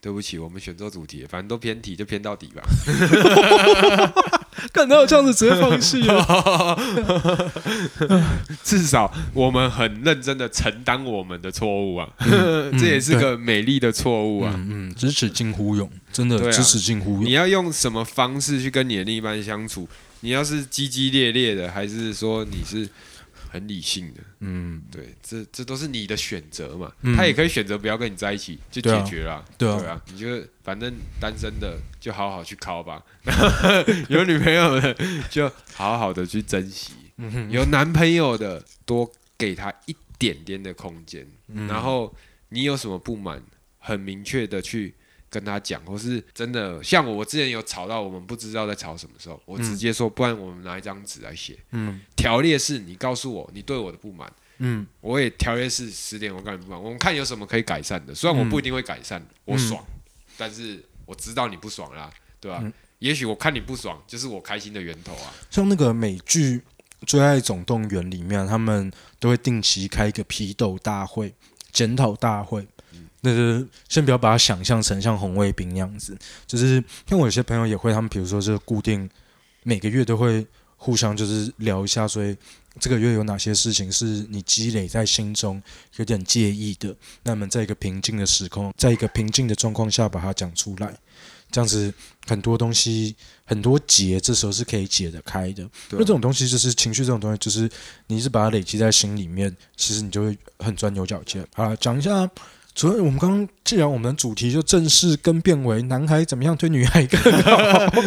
Speaker 1: 对不起，我们选错主题，反正都偏题，就偏到底吧。
Speaker 2: 干哪有这样子直接放弃啊？
Speaker 1: 至少我们很认真的承担我们的错误啊，这也是个美丽的错误啊。
Speaker 2: 嗯嗯，支持近乎勇，真的
Speaker 1: 对啊
Speaker 2: 支持近乎勇。
Speaker 1: 你要用什么方式去跟你的另一半相处？你要是激激烈烈的，还是说你是很理性的？
Speaker 2: 嗯，
Speaker 1: 对，这这都是你的选择嘛。
Speaker 2: 嗯
Speaker 1: 他也可以选择不要跟你在一起，就解决了。
Speaker 2: 对啊
Speaker 1: 你就反正单身的就好好去考吧，有女朋友的就好好的去珍惜，
Speaker 2: 嗯
Speaker 1: 有男朋友的多给他一点点的空间，
Speaker 2: 嗯
Speaker 1: 然后你有什么不满，很明确的去。跟他讲，或是真的像我，我之前有吵到，我们不知道在吵什么时候，我直接说，不然我们拿一张纸来写，
Speaker 2: 嗯。
Speaker 1: 条列式，你告诉我你对我的不满，
Speaker 2: 嗯。
Speaker 1: 我也条列式十点，我告诉你不满，我们看有什么可以改善的。虽然我不一定会改善，我爽，但是我知道你不爽啦，对吧、
Speaker 2: 嗯。
Speaker 1: 也许我看你不爽，就是我开心的源头啊。
Speaker 2: 像那个美剧《最爱总动员》里面，他们都会定期开一个批斗大会、检讨大会。那就是先不要把它想象成像红卫兵那样子，就是因为我有些朋友也会，他们比如说就是固定每个月都会互相就是聊一下，所以这个月有哪些事情是你积累在心中有点介意的，那么在一个平静的时空，在一个平静的状况下把它讲出来，这样子很多东西很多结，这时候是可以解得开的。那这种东西就是情绪，这种东西就是你是把它累积在心里面，其实你就会很钻牛角尖。好了，讲一下。除了我们刚刚，既然我们的主题就正式更变为男孩怎么样对女孩更好，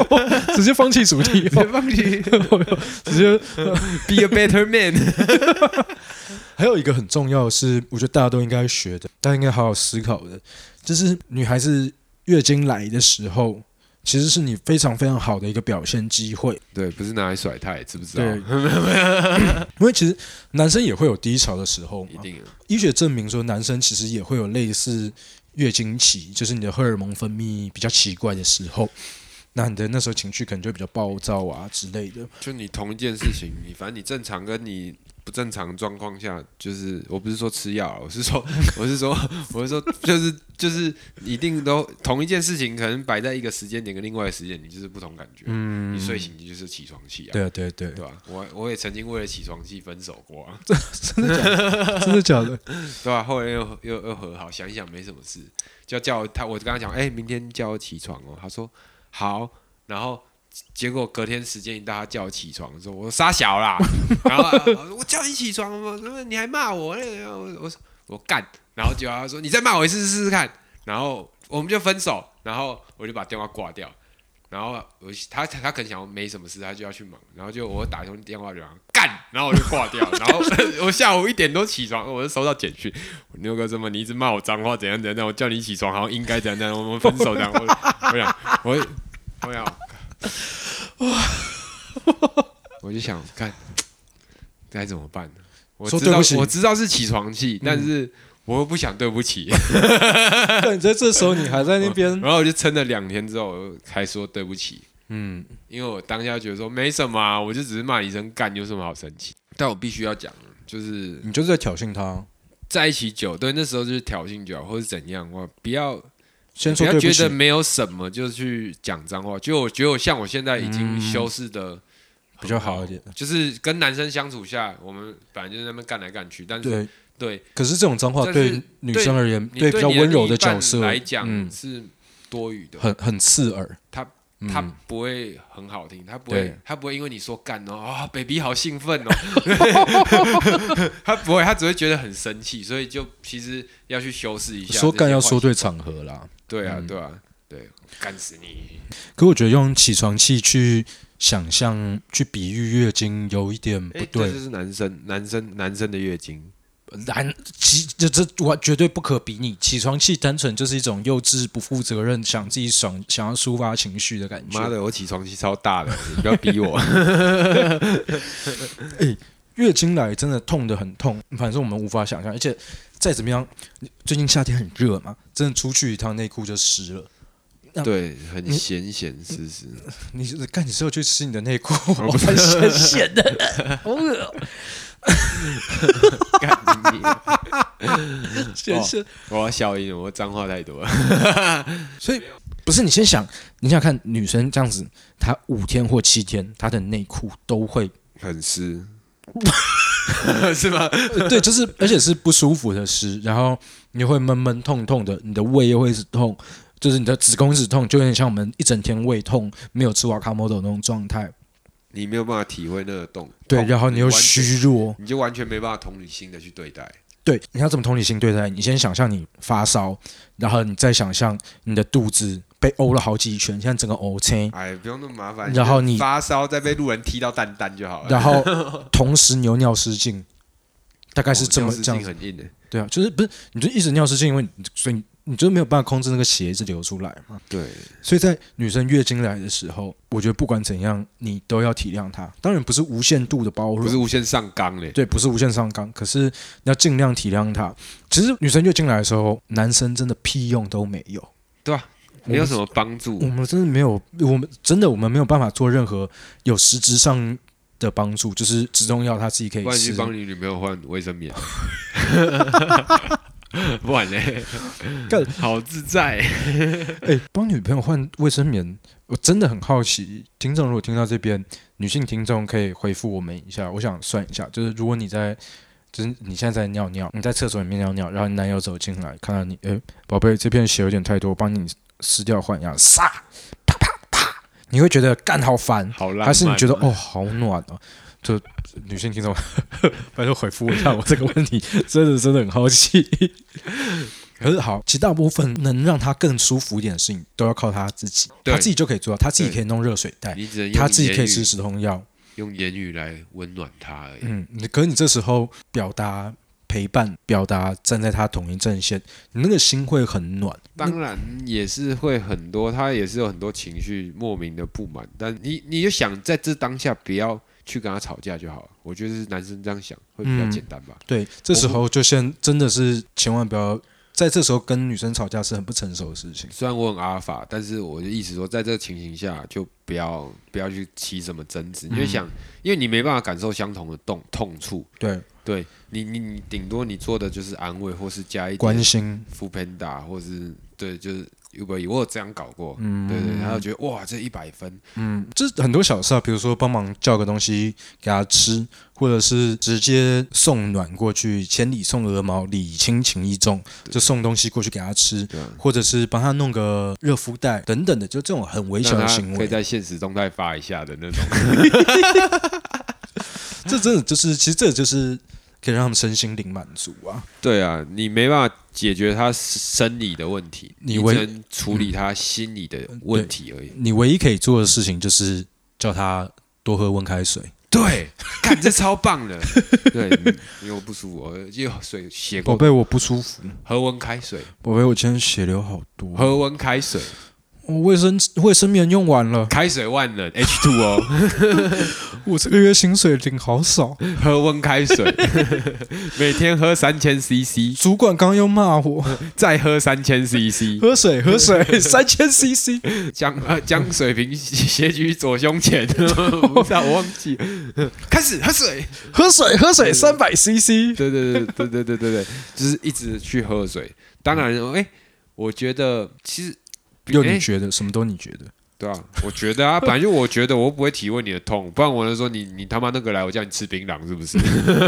Speaker 2: 直接放弃主题，直接
Speaker 1: 放弃
Speaker 2: 直接
Speaker 1: be a better man。
Speaker 2: 还有一个很重要的是，我觉得大家都应该学的，大家应该好好思考的，就是女孩子月经来的时候，其实是你非常非常好的一个表现机会。
Speaker 1: 对，不是拿来甩太，知不知道？
Speaker 2: 对，因为其实男生也会有低潮的时候嘛。
Speaker 1: 一定啊。
Speaker 2: 医学证明说，男生其实也会有类似月经期，就是你的荷尔蒙分泌比较奇怪的时候。那你的那时候情绪可能就会比较暴躁啊之类的。
Speaker 1: 就你同一件事情，你反正你正常跟你不正常状况下，就是我不是说吃药，我是说 我是说我是说就是就是一定都同一件事情，可能摆在一个时间点跟另外一个时间，你就是不同感觉。
Speaker 2: 嗯
Speaker 1: 你睡醒你就是起床气啊，
Speaker 2: 对啊，对对，
Speaker 1: 对吧？我我也曾经为了起床气分手过啊，
Speaker 2: 真的假的？
Speaker 1: 真的假的 对吧？后来又又又和好，想一想没什么事，就叫他，我就跟他讲，哎、明天叫我起床哦。他说好，然后结果隔天时间一到，他叫我起床的时候，我说傻小啦，然后啊我说我叫你起床吗？你还骂我，那个我我我干，然后结果他说你再骂我一次试试看，然后我们就分手，然后我就把电话挂掉。然后我他他可能想没什么事，他就要去忙，然后就我打通电话就让他干，然后我就挂掉，然后我下午一点多起床，我就收到简讯，牛哥这么你一直骂我脏话怎样怎样，怎样我叫你起床好像应该怎样怎样，我们分手这样，我我想我我想，我就想看该怎么办呢？我知道我知道是起床气，但是我又不想对不起，
Speaker 2: 但你在这时候你还在那边，
Speaker 1: 然后我就撑了两天之后，我才说对不起。
Speaker 2: 嗯，
Speaker 1: 因为我当下觉得说没什么、啊，我就只是骂你一声干，有什么好生气？但我必须要讲，就是
Speaker 2: 你就是在挑衅他，
Speaker 1: 在一起久，对，那时候就是挑衅久，或是怎样，我不要
Speaker 2: 先
Speaker 1: 不要觉得，没有什么就去讲脏话。就我觉得我像我现在已经
Speaker 2: 嗯
Speaker 1: 修饰的
Speaker 2: 比较好一点。
Speaker 1: 就是跟男生相处下，我们本来就在那边干来干去，但是
Speaker 2: 对，
Speaker 1: 对
Speaker 2: 可是这种脏话对女生而言，
Speaker 1: 你对
Speaker 2: 比较温柔
Speaker 1: 的
Speaker 2: 角色
Speaker 1: 来讲
Speaker 2: 嗯，
Speaker 1: 是多余的，
Speaker 2: 很很刺耳。
Speaker 1: 他
Speaker 2: 嗯
Speaker 1: 他不会很好听，他不会
Speaker 2: 对，
Speaker 1: 他不会因为你说干哦啊、baby 好兴奋哦，他不会，他只会觉得很生气，所以就其实要去修饰一下。
Speaker 2: 说干要说对场合啦。
Speaker 1: 惯，对啊，
Speaker 2: 嗯
Speaker 1: 对啊，对，干死你！
Speaker 2: 可我觉得用起床气去想象、去比喻月经有一点不
Speaker 1: 哎，
Speaker 2: 对
Speaker 1: 这。就是男生男生男生的月经，
Speaker 2: 男起这这我绝对不可比拟。起床气单纯就是一种幼稚、不负责任、想自己爽、想要抒发情绪的感觉。
Speaker 1: 妈的，我起床气超大的，你不要逼我。
Speaker 2: 月经来真的痛的很痛，反正我们无法想象。而且再怎么样，最近夏天很热嘛，真的出去一趟内裤就湿了。
Speaker 1: 对，很
Speaker 2: 你
Speaker 1: 咸咸湿湿。
Speaker 2: 你是干你是要去吃你的内裤？我很咸咸的，好恶，
Speaker 1: 干你！
Speaker 2: 咸咸。
Speaker 1: 我要消音了，我脏话太多了。
Speaker 2: 所以不是你先想，你想想看女生这样子，她五天或七天，她的内裤都会
Speaker 1: 很湿，是吗？
Speaker 2: 对，就是而且是不舒服的湿，然后你会闷闷痛痛的，你的胃又会痛，就是你的子宫一直痛，就有点像我们一整天胃痛没有吃瓦卡莫豆那种状态。
Speaker 1: 你没有办法体会那个动，
Speaker 2: 对，然后你又虚弱，
Speaker 1: 你就完全没办法同理心的去对待。
Speaker 2: 对，你要怎么同理心对待？你先想象你发烧，然后你再想象你的肚子被殴了好几拳，现在整个呕青，
Speaker 1: 哎，不用那么麻烦。
Speaker 2: 然后你
Speaker 1: 发烧再被路人踢到蛋蛋就好了。
Speaker 2: 然后 同时你又尿失禁，大概是这么
Speaker 1: 哦
Speaker 2: 这样
Speaker 1: 很硬的。
Speaker 2: 对啊，就是不是你就一直尿失禁，因为你所以你你就没有办法控制那个血一直流出来嘛。
Speaker 1: 对，
Speaker 2: 所以在女生月经来的时候，我觉得不管怎样，你都要体谅她。当然不是无限度的包容，
Speaker 1: 不是无限上纲嘞。
Speaker 2: 对，不是无限上纲，可是你要尽量体谅她。其实女生月经来的时候，男生真的屁用都没有，
Speaker 1: 对吧？没有什么帮助
Speaker 2: 我。们真的没有，我们真的我们没有办法做任何有实质上的帮助，就是止痛药他自己可以吃。
Speaker 1: 不然去帮你女朋友换卫生棉。不然嘞
Speaker 2: 干，
Speaker 1: 好自在。
Speaker 2: 哎，帮女朋友换卫生棉，我真的很好奇。听众如果听到这边，女性听众可以回复我们一下。我想算一下，就是如果你在，就是你现在在尿尿，你在厕所里面尿尿，然后你男友走进来，看到你，哎，宝贝，这片血有点太多，我帮你撕掉换一下，杀，啪啪啪，你会觉得干好烦，
Speaker 1: 好
Speaker 2: 还是你觉得哦好暖哦？就女性听众，拜托回复我一下我这个问题，真的真的很好奇。可是好，其实大部分能让他更舒服一点的事情，都要靠他自己，
Speaker 1: 对
Speaker 2: 他自己就可以做到，他自己可以弄热水袋，他自己可以吃止痛药。
Speaker 1: 用言语来温暖他而已。
Speaker 2: 嗯，可是你这时候表达陪伴，表达站在他同一阵线，你那个心会很暖。
Speaker 1: 当然也是会很多，他也是有很多情绪莫名的不满，但你你就想在这当下不要去跟他吵架就好了。我觉得是男生这样想会比较
Speaker 2: 嗯
Speaker 1: 简单吧。
Speaker 2: 对，这时候就先真的是千万不要在这时候跟女生吵架是很不成熟的事情。
Speaker 1: 虽然我很阿尔法，但是我的意思说，在这个情形下，就不要不要去起什么争执，你就想，因为你没办法感受相同的痛痛处，
Speaker 2: 对，
Speaker 1: 对你你你顶多你做的就是安慰，或是加一
Speaker 2: 关
Speaker 1: 点
Speaker 2: 心，
Speaker 1: 副 panda，或是对，就是 Uber 我有这样搞过，
Speaker 2: 嗯
Speaker 1: 对对，然后觉得哇，这一百分，
Speaker 2: 嗯，这很多小事啊，比如说帮忙叫个东西给他吃，或者是直接送暖过去，千里送鹅毛，礼轻情意重，就送东西过去给他吃，或者是帮他弄个热敷袋等等的，就这种很微小的行为，
Speaker 1: 可以在现实动态发一下的那种，
Speaker 2: 这真的就是，其实这就是可以让他们身心灵满足啊。
Speaker 1: 对啊，你没办法解决他生理的问题，你
Speaker 2: 你唯
Speaker 1: 只能处理他心理的问题而已。
Speaker 2: 你唯一可以做的事情就是叫他多喝温开水。
Speaker 1: 对，看这超棒的。对，因为我不舒服，我就水血过，
Speaker 2: 宝贝，我不舒服。
Speaker 1: 喝温开水，
Speaker 2: 宝贝，我今天血流好多。
Speaker 1: 喝温开水，
Speaker 2: 我卫生卫生棉用完了，
Speaker 1: 开水万能 H two 哦
Speaker 2: 我这个月薪水领好少。
Speaker 1: 喝温开水，每天喝三千 CC，
Speaker 2: 主管刚又骂我，
Speaker 1: 再喝三千 CC，
Speaker 2: 喝水喝水三千 CC。
Speaker 1: 将呃将水瓶斜举左胸前，不知道我忘记，开始喝水。
Speaker 2: 喝水喝水三百 CC。
Speaker 1: 对对对对对对对对，就是一直去喝水。当然，哎、我觉得其实
Speaker 2: 又
Speaker 1: 哎
Speaker 2: 你觉得什么都你觉得？
Speaker 1: 对啊，我觉得啊，本来就我觉得，我不会体会你的痛，不然我能说你你他妈那个来，我叫你吃槟榔是不是？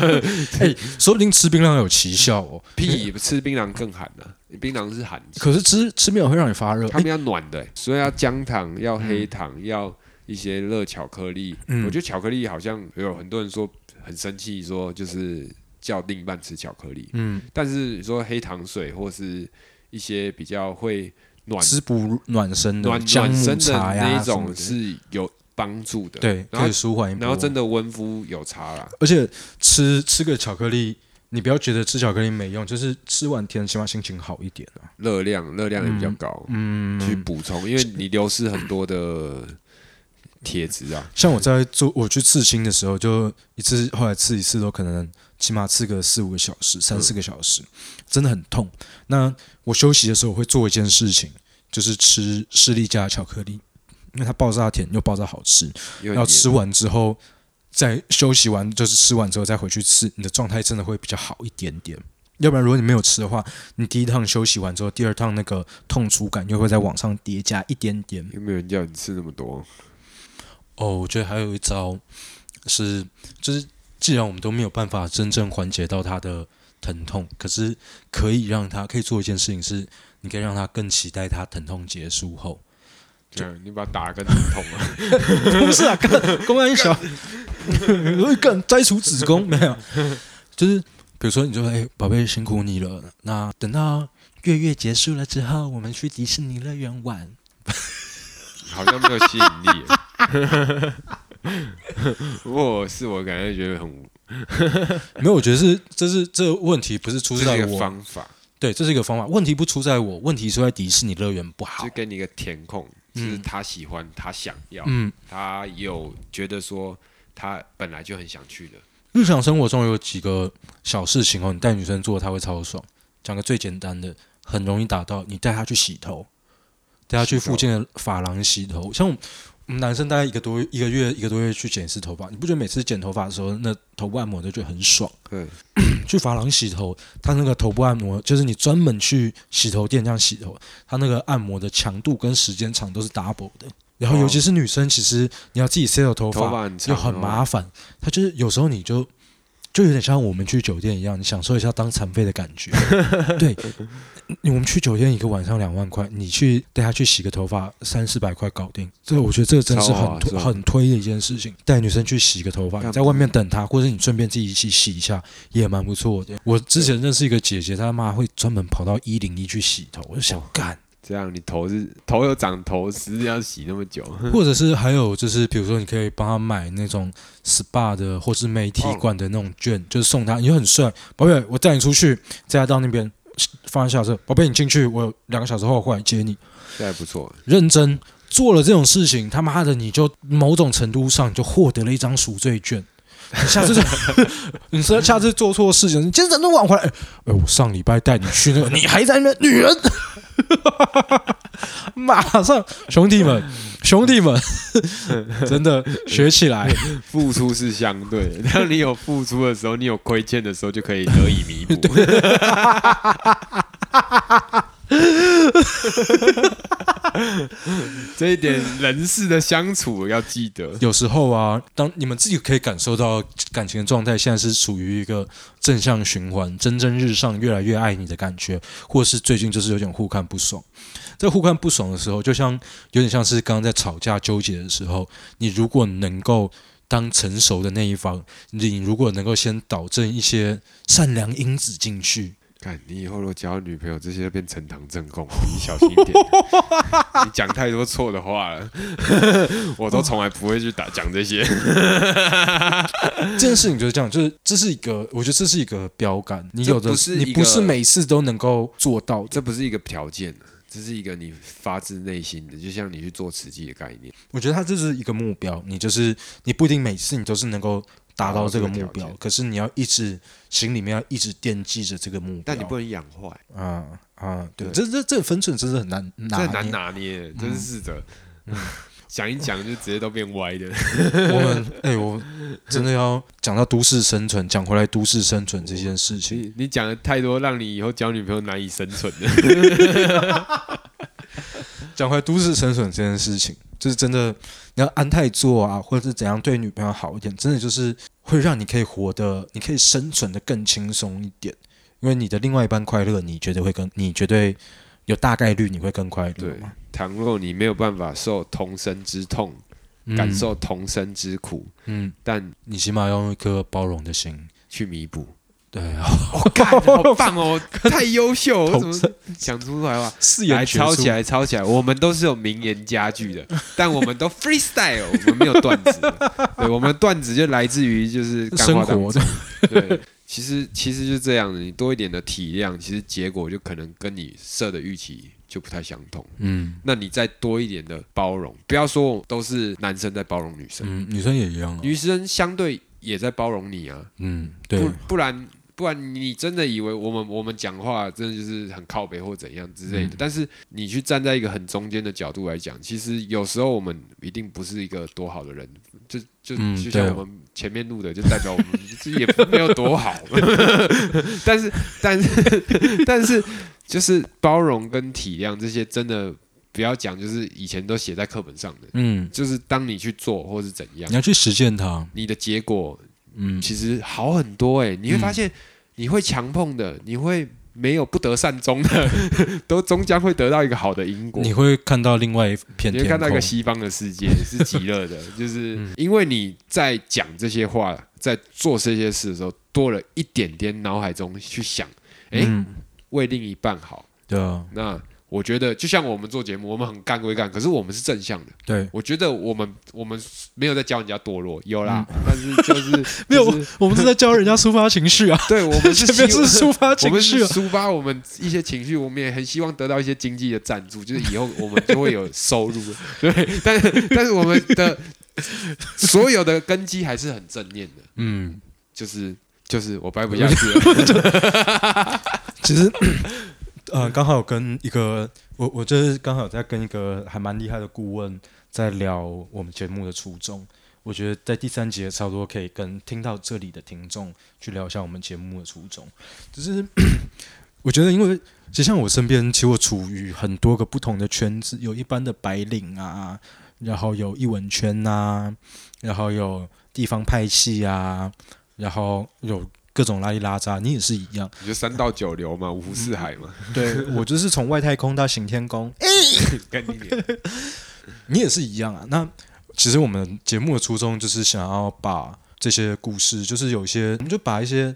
Speaker 2: 哎，说不定吃槟榔有奇效哦。
Speaker 1: 屁，吃槟榔更寒呢、槟榔是寒，
Speaker 2: 可是吃吃槟榔会让你发热。
Speaker 1: 他们要暖的、所以要姜糖，要黑糖，要一些热巧克力。
Speaker 2: 嗯
Speaker 1: 我觉得巧克力好像有很多人说很生气，说就是叫另一半吃巧克力，
Speaker 2: 嗯，
Speaker 1: 但是你说黑糖水或是一些比较会暖
Speaker 2: 滋补暖身的
Speaker 1: 暖暖身的
Speaker 2: 茶呀
Speaker 1: 那一种是有帮助的，
Speaker 2: 对，可以舒缓一波。
Speaker 1: 然后真的温敷有差啦，
Speaker 2: 而且吃吃个巧克力，你不要觉得吃巧克力没用，就是吃完甜，起码心情好一点啊。
Speaker 1: 热量热量也比较高，
Speaker 2: 嗯，
Speaker 1: 去补充，因为你流失很多的铁质啊，
Speaker 2: 像我在做我去刺青的时候，就一次后来刺一次都可能起码吃个四五个小时，三四个小时，真的很痛。那我休息的时候我会做一件事情，就是吃士力架巧克力，因为它爆炸甜又爆炸好吃。然后吃完之后，再休息完，就是吃完之后再回去吃，你的状态真的会比较好一点点。要不然，如果你没有吃的话，你第一趟休息完之后，第二趟那个痛楚感又会在往上叠加一点点。
Speaker 1: 有没有人叫你吃那么多？
Speaker 2: 哦，我觉得还有一招是，就是既然我们都没有办法真正缓解到他的疼痛，可是可以让他可以做一件事情是，你可以让他更期待他疼痛结束后。
Speaker 1: 这样你把他打得更痛啊！
Speaker 2: 不是啊，干公安小，会干摘除子宫没有？就是比如说，你说，哎、宝贝辛苦你了，那等到月月结束了之后，我们去迪士尼乐园玩。
Speaker 1: 好像没有吸引力。如果是我，感觉觉得很无，
Speaker 2: 没有，我觉得是这是这个问题不是出在我，
Speaker 1: 方法，
Speaker 2: 对，这是一个方法，问题不出在我，问题出在迪士尼乐园不好
Speaker 1: 就。给你一个填空，就是他喜欢，他想要，
Speaker 2: 嗯，
Speaker 1: 他有觉得说他本来就很想去的。
Speaker 2: 日常生活中有几个小事情哦，你带女生做，她会超爽。讲个最简单的，很容易达到，你带她去洗头，带她去附近的发廊洗头。像男生大概一个多一个月一个多月去剪一次头发，你不觉得每次剪头发的时候，那头部按摩都觉得很爽？
Speaker 1: 对，
Speaker 2: 去发廊洗头，他那个头部按摩，就是你专门去洗头店这样洗头，他那个按摩的强度跟时间长都是 double 的。然后尤其是女生，其实你要自己 set 头发
Speaker 1: 头发
Speaker 2: 又很麻烦，他就是有时候你就就有点像我们去酒店一样，你享受一下当残废的感觉。对，我们去酒店一个晚上两万块，你去带他去洗个头发三四百块搞定。这个我觉得这个真的是很推很推的一件事情。带女生去洗个头发，你在外面等她，或者你顺便自己一起洗一下，也蛮不错的。我之前认识一个姐姐，她妈会专门跑到一零一去洗头，我就想干。
Speaker 1: 这样你头是头有长头丝，要洗那么久，
Speaker 2: 或者是还有就是，比如说你可以帮他买那种 SPA 的或是美体馆的那种券，就是送他，你就很帅，宝贝，我带你出去，载他到那边放一下车，宝贝你进去，我两个小时后过来接你，
Speaker 1: 这还不错。
Speaker 2: 认真做了这种事情，他妈的你就某种程度上就获得了一张赎罪券。你下次就 你说下次做错事情，你今天怎么晚回来？哎、哎我上礼拜带你去那个，你还在那边女人，马上兄弟们，兄弟们，真的学起来。
Speaker 1: 付出是相对的，当你有付出的时候，你有亏欠的时候，就可以得以弥补。这一点人事的相处要记得。
Speaker 2: 有时候啊，当你们自己可以感受到感情的状态，现在是处于一个正向循环、蒸蒸日上、越来越爱你的感觉，或是最近就是有点互看不爽。在互看不爽的时候，就像有点像是刚刚在吵架纠结的时候，你如果能够当成熟的那一方，你如果能够先导正一些善良因子进去，
Speaker 1: 看你以后如果交女朋友，这些都变呈堂证供，你小心一点。你讲太多错的话了，我都从来不会去打讲这些。
Speaker 2: 这件事情就是这样，就是这是一个，我觉得这是一个标杆。你有的
Speaker 1: 不是
Speaker 2: 你不是每次都能够做到的。
Speaker 1: 这不是一个条件这是一个你发自内心的，就像你去做慈济的概念。
Speaker 2: 我觉得它这是一个目标，你就是你不一定每次你都是能够达到这个目标可是你要一直心里面要一直惦记着这个目标。
Speaker 1: 但你不能养坏，
Speaker 2: 啊啊，对，
Speaker 1: 对
Speaker 2: 这这这个分寸真是很难拿捏。
Speaker 1: 这很难拿捏，真是的。讲一讲就直接都变歪的。
Speaker 2: 我们哎、我真的要讲到都市生存，讲回来都市生存这件事情。
Speaker 1: 你你讲的太多，让你以后交女朋友难以生存的。
Speaker 2: 讲回都市生存这件事情，就是真的，你要安泰做啊，或者是怎样对女朋友好一点，真的就是会让你可以活得，你可以生存的更轻松一点。因为你的另外一半快乐，你觉得会更，你绝对有大概率你会更快乐
Speaker 1: 对？，倘若你没有办法受同生之痛，
Speaker 2: 嗯
Speaker 1: 感，受同生之苦，
Speaker 2: 嗯，
Speaker 1: 但
Speaker 2: 你起码要用一颗包容的心。
Speaker 1: 去弥补。
Speaker 2: 对啊，
Speaker 1: 好棒哦，太优秀！我怎么讲出来话？
Speaker 2: 四
Speaker 1: 来抄起，来，抄起来！我们都是有名言佳句的，但我们都 freestyle，我们没有段子的。对，我们的段子就来自于就是干
Speaker 2: 生活。
Speaker 1: 对，其实其实就是这样的，你多一点的体谅，其实结果就可能跟你设的预期就不太相同。
Speaker 2: 嗯
Speaker 1: 那你再多一点的包容，不要说都是男生在包容女生，
Speaker 2: 嗯，女生也一样啊。
Speaker 1: 女生相对也在包容你啊。
Speaker 2: 嗯，对
Speaker 1: 不，不然不然你真的以为我们我们讲话真的就是很靠北或怎样之类的，
Speaker 2: 嗯
Speaker 1: 但是你去站在一个很中间的角度来讲，其实有时候我们一定不是一个多好的人，就就、
Speaker 2: 嗯
Speaker 1: 就像我们前面录的，就代表我们这也没有多好，但是但是 但是就是包容跟体谅这些真的。不要讲，就是以前都写在课本上的，
Speaker 2: 嗯，
Speaker 1: 就是当你去做或是怎样
Speaker 2: 你，要去实践它。
Speaker 1: 你的结果
Speaker 2: 嗯，
Speaker 1: 其实好很多哎、你会发现你会强碰的，你会没有不得善终的，都终将会得到一个好的因果。
Speaker 2: 你会看到另外一片天
Speaker 1: 你会看到一个。西方的世界是极乐的，就是
Speaker 2: 嗯
Speaker 1: 因为你在讲这些话，在做这些事的时候，多了一点点脑海中去想，哎、
Speaker 2: 嗯，
Speaker 1: 为另一半好。
Speaker 2: 对啊，
Speaker 1: 那我觉得，就像我们做节目，我们很干归干，可是我们是正向的。
Speaker 2: 对，
Speaker 1: 我觉得我们我们没有在教人家堕落，有啦，但是就是
Speaker 2: 嗯 没有
Speaker 1: 就是
Speaker 2: 我们是在教人家抒发情绪啊，
Speaker 1: 对我们是
Speaker 2: 抒发
Speaker 1: 我们是
Speaker 2: 情绪啊。
Speaker 1: 抒发我们一些情绪，我们也很希望得到一些经济的赞助，就是以后我们就会有收入。对，但是但是我们的所有的根基还是很正念的，
Speaker 2: 嗯，
Speaker 1: 就是就是我掰不下去了。
Speaker 2: 其实，呃，刚好有跟一个我我就是刚好在跟一个还蛮厉害的顾问在聊我们节目的初衷。我觉得在第三节差不多可以跟听到这里的听众去聊一下我们节目的初衷。就是 我觉得，因为其实像我身边，其实我处于很多个不同的圈子，有一般的白领啊，然后有艺文圈呐、然后有地方派系啊，然后有各种拉里拉扎。你也是一样。
Speaker 1: 你就三到九流嘛，五湖四海嘛，
Speaker 2: 对 我就是从外太空到行天宫，
Speaker 1: 跟你脸
Speaker 2: 你也是一样啊。那其实我们节目的初衷就是想要把这些故事，就是有一些，我们就把一些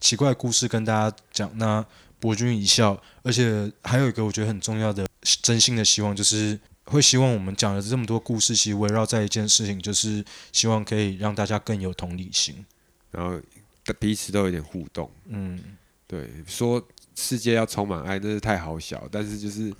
Speaker 2: 奇怪的故事跟大家讲，那博君一笑。而且还有一个我觉得很重要的真心的希望，就是会希望我们讲了这么多故事，其实围绕在一件事情，就是希望可以让大家更有同理心。
Speaker 1: 然后彼此都有点互动。
Speaker 2: 嗯，
Speaker 1: 对，说世界要充满爱，那是太好小，但是就是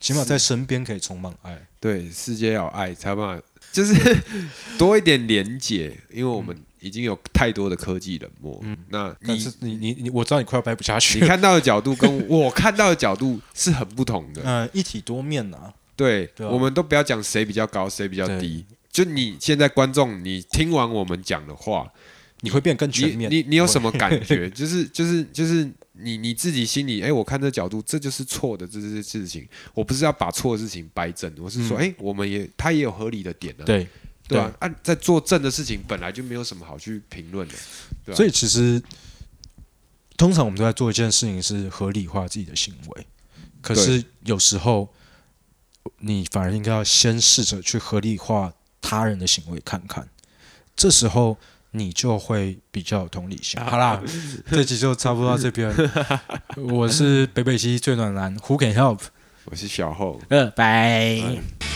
Speaker 2: 起码在身边可以充满爱。
Speaker 1: 对，世界要有爱才有办法，就是 多一点连结，因为我们已经有太多的科技冷漠。那你
Speaker 2: 但是你你你，我知道你快要掰不下去
Speaker 1: 你
Speaker 2: 了。
Speaker 1: 看到的角度跟 我看到的角度是很不同的。
Speaker 2: 嗯，一体多面呐、
Speaker 1: 对，
Speaker 2: 对啊
Speaker 1: 我们都不要讲谁比较高，谁比较低。就你现在观众，你听完我们讲的话，
Speaker 2: 你会变更全面。
Speaker 1: 你你你有什么感觉？就是就是就是你你自己心里，哎，我看这角度，这就是错的，这些事情。我不是要把错的事情掰正，我是说，哎、我们也他也有合理的点啊，
Speaker 2: 嗯对，
Speaker 1: 对吧、啊、在做正的事情，本来就没有什么好去评论的，对吧
Speaker 2: 所以其实通常我们都在做一件事情是合理化自己的行为，可是有时候你反而应该要先试着去合理化他人的行为看看，这时候你就会比较有同理心。好啦，这集就差不多到这边。我是北北西最暖男，Who can help？
Speaker 1: 我是小后。
Speaker 2: 呃，拜。